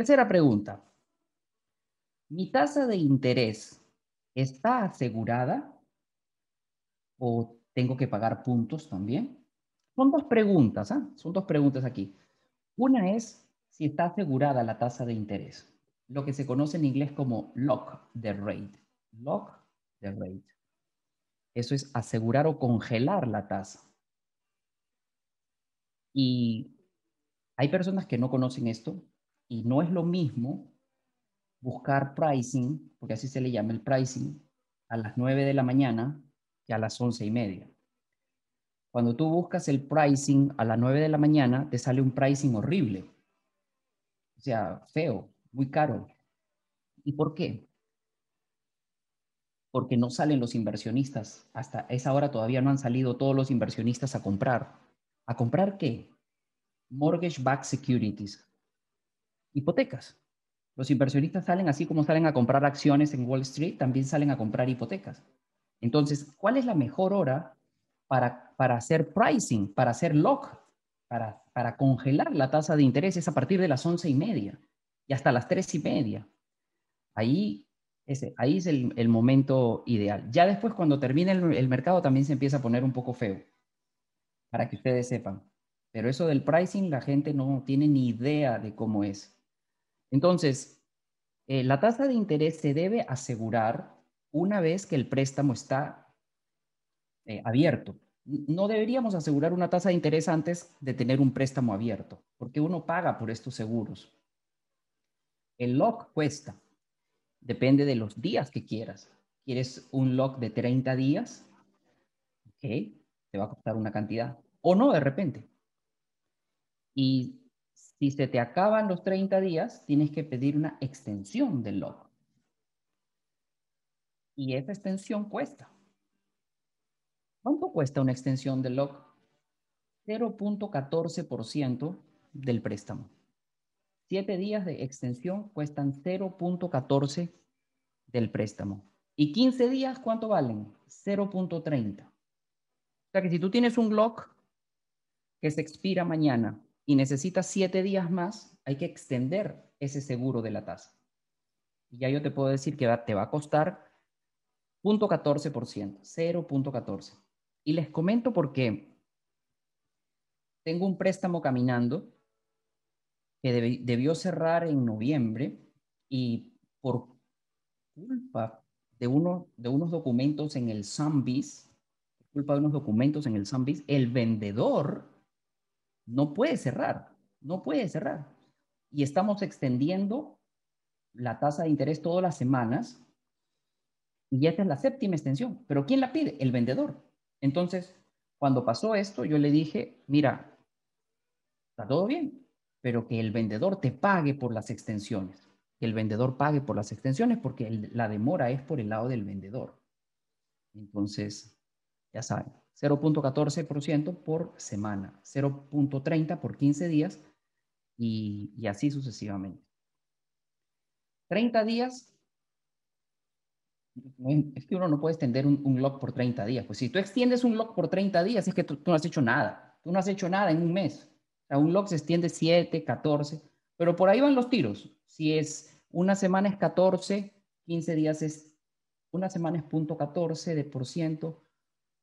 Tercera pregunta. ¿Mi tasa de interés está asegurada o tengo que pagar puntos también? Son dos preguntas, ¿ah? Son dos preguntas aquí. Una es si está asegurada la tasa de interés, lo que se conoce en inglés como lock the rate. Lock the rate. Eso es asegurar o congelar la tasa. Y hay personas que no conocen esto y no es lo mismo buscar pricing, porque así se le llama el pricing, a las 9 de la mañana que a las 11 y media. Cuando tú buscas el pricing a las 9 de la mañana, te sale un pricing horrible. O sea, feo, muy caro. ¿Y por qué? Porque no salen los inversionistas. Hasta esa hora todavía no han salido todos los inversionistas a comprar. ¿A comprar qué? Mortgage-backed securities, hipotecas. Los inversionistas salen así como salen a comprar acciones en Wall Street, también salen a comprar hipotecas. Entonces, ¿cuál es la mejor hora para, para hacer pricing, para hacer lock, para, para congelar la tasa de interés? Es a partir de las once y media y hasta las tres y media. Ahí, ese, ahí es el, el, momento ideal. Ya después, cuando termine el, el mercado, también se empieza a poner un poco feo, para que ustedes sepan. Pero eso del pricing, la gente no tiene ni idea de cómo es. Entonces, eh, la tasa de interés se debe asegurar una vez que el préstamo está eh, abierto. No deberíamos asegurar una tasa de interés antes de tener un préstamo abierto, porque uno paga por estos seguros. El lock cuesta, depende de los días que quieras. ¿Quieres un lock de 30 días? Ok, te va a costar una cantidad. O no, de repente. Y si se te acaban los 30 días, tienes que pedir una extensión del lock. Y esa extensión cuesta. ¿Cuánto cuesta una extensión del lock? 0.14% del préstamo. Siete días de extensión cuestan 0.14 del préstamo. ¿Y 15 días cuánto valen? 0.30. O sea que si tú tienes un lock que se expira mañana y necesitas siete días más, hay que extender ese seguro de la tasa. Y ya yo te puedo decir que te va a costar 0.14%, 0.14. Y les comento por qué. Tengo un préstamo caminando que debió cerrar en noviembre y por culpa de, uno, de unos documentos en el Sambis, culpa de unos documentos en el Sambis, el vendedor no puede cerrar, no puede cerrar. Y estamos extendiendo la tasa de interés todas las semanas y esta es la séptima extensión. Pero ¿quién la pide? El vendedor. Entonces, cuando pasó esto, yo le dije, mira, está todo bien, pero que el vendedor te pague por las extensiones. Que el vendedor pague por las extensiones porque la demora es por el lado del vendedor. Entonces, ya saben, 0.14% por semana, 0.30 por 15 días y, así sucesivamente. 30 días, es que uno no puede extender un, un, lock por 30 días. Pues si tú extiendes un lock por 30 días, es que tú, no has hecho nada. Tú no has hecho nada en un mes. Un lock se extiende 7, 14, pero por ahí van los tiros. Si es una semana es 14, 15 días es, una semana es punto 14 de por ciento,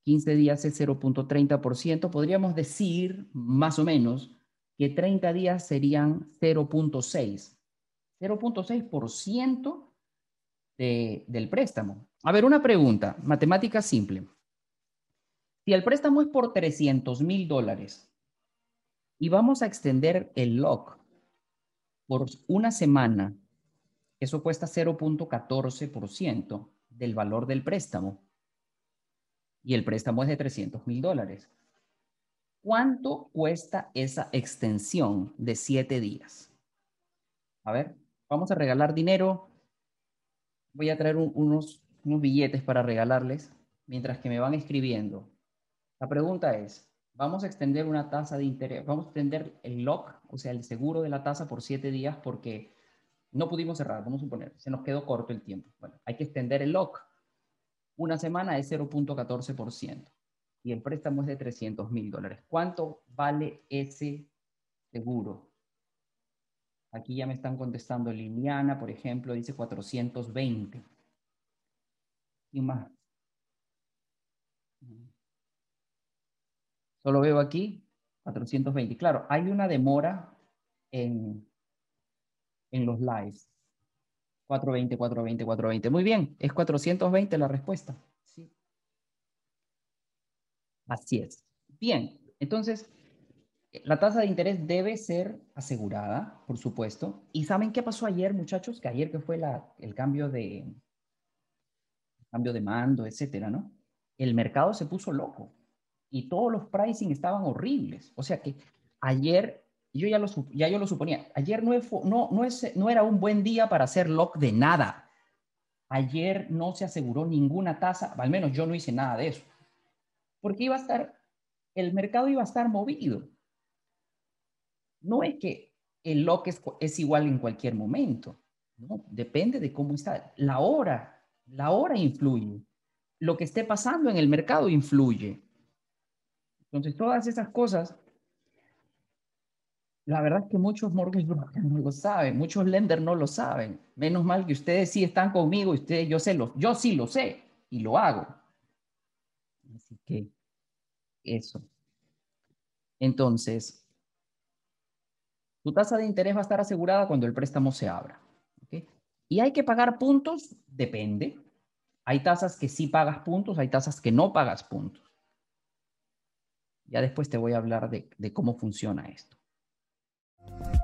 15 días es 0.30%, podríamos decir más o menos que 30 días serían 0.6. 0.6% de, del préstamo. A ver, una pregunta, matemática simple. Si el préstamo es por 300 mil dólares y vamos a extender el lock por una semana, eso cuesta 0.14% del valor del préstamo y el préstamo es de 300 mil dólares. ¿Cuánto cuesta esa extensión de siete días? A ver, vamos a regalar dinero. Voy a traer unos, unos billetes para regalarles mientras que me van escribiendo. La pregunta es, vamos a extender una tasa de interés, vamos a extender el lock, o sea, el seguro de la tasa por siete días porque no pudimos cerrar, vamos a suponer, se nos quedó corto el tiempo. Bueno, hay que extender el lock una semana es 0.14% y el préstamo es de 300 mil dólares. ¿Cuánto vale ese seguro? Aquí ya me están contestando Liliana, por ejemplo, dice 420. ¿Y más? Solo veo aquí 420. Claro, hay una demora en, en los lives. 420, 420, 420. Muy bien, es 420 la respuesta. Sí. Así es. Bien, entonces, la tasa de interés debe ser asegurada, por supuesto. ¿Y saben qué pasó ayer, muchachos? Que ayer que fue la, el cambio de, cambio de mando, etcétera, ¿no? El mercado se puso loco y todos los pricing estaban horribles. O sea que ayer, yo ya, lo, ya yo lo suponía, ayer no, no, no, es, no era un buen día para hacer lock de nada. Ayer no se aseguró ninguna tasa, al menos yo no hice nada de eso, porque iba a estar, el mercado iba a estar movido. No es que el lock es, es igual en cualquier momento, no, depende de cómo está. La hora, la hora influye. Lo que esté pasando en el mercado influye. Entonces, todas esas cosas, la verdad es que muchos mortgage brokers no lo saben, muchos lenders no lo saben. Menos mal que ustedes sí están conmigo, ustedes, yo sé, lo, yo sí lo sé y lo hago. Así que eso. Entonces, tu tasa de interés va a estar asegurada cuando el préstamo se abra. Y hay que pagar puntos, depende. Hay tasas que sí pagas puntos, hay tasas que no pagas puntos. Ya después te voy a hablar de, cómo funciona esto. Thank you.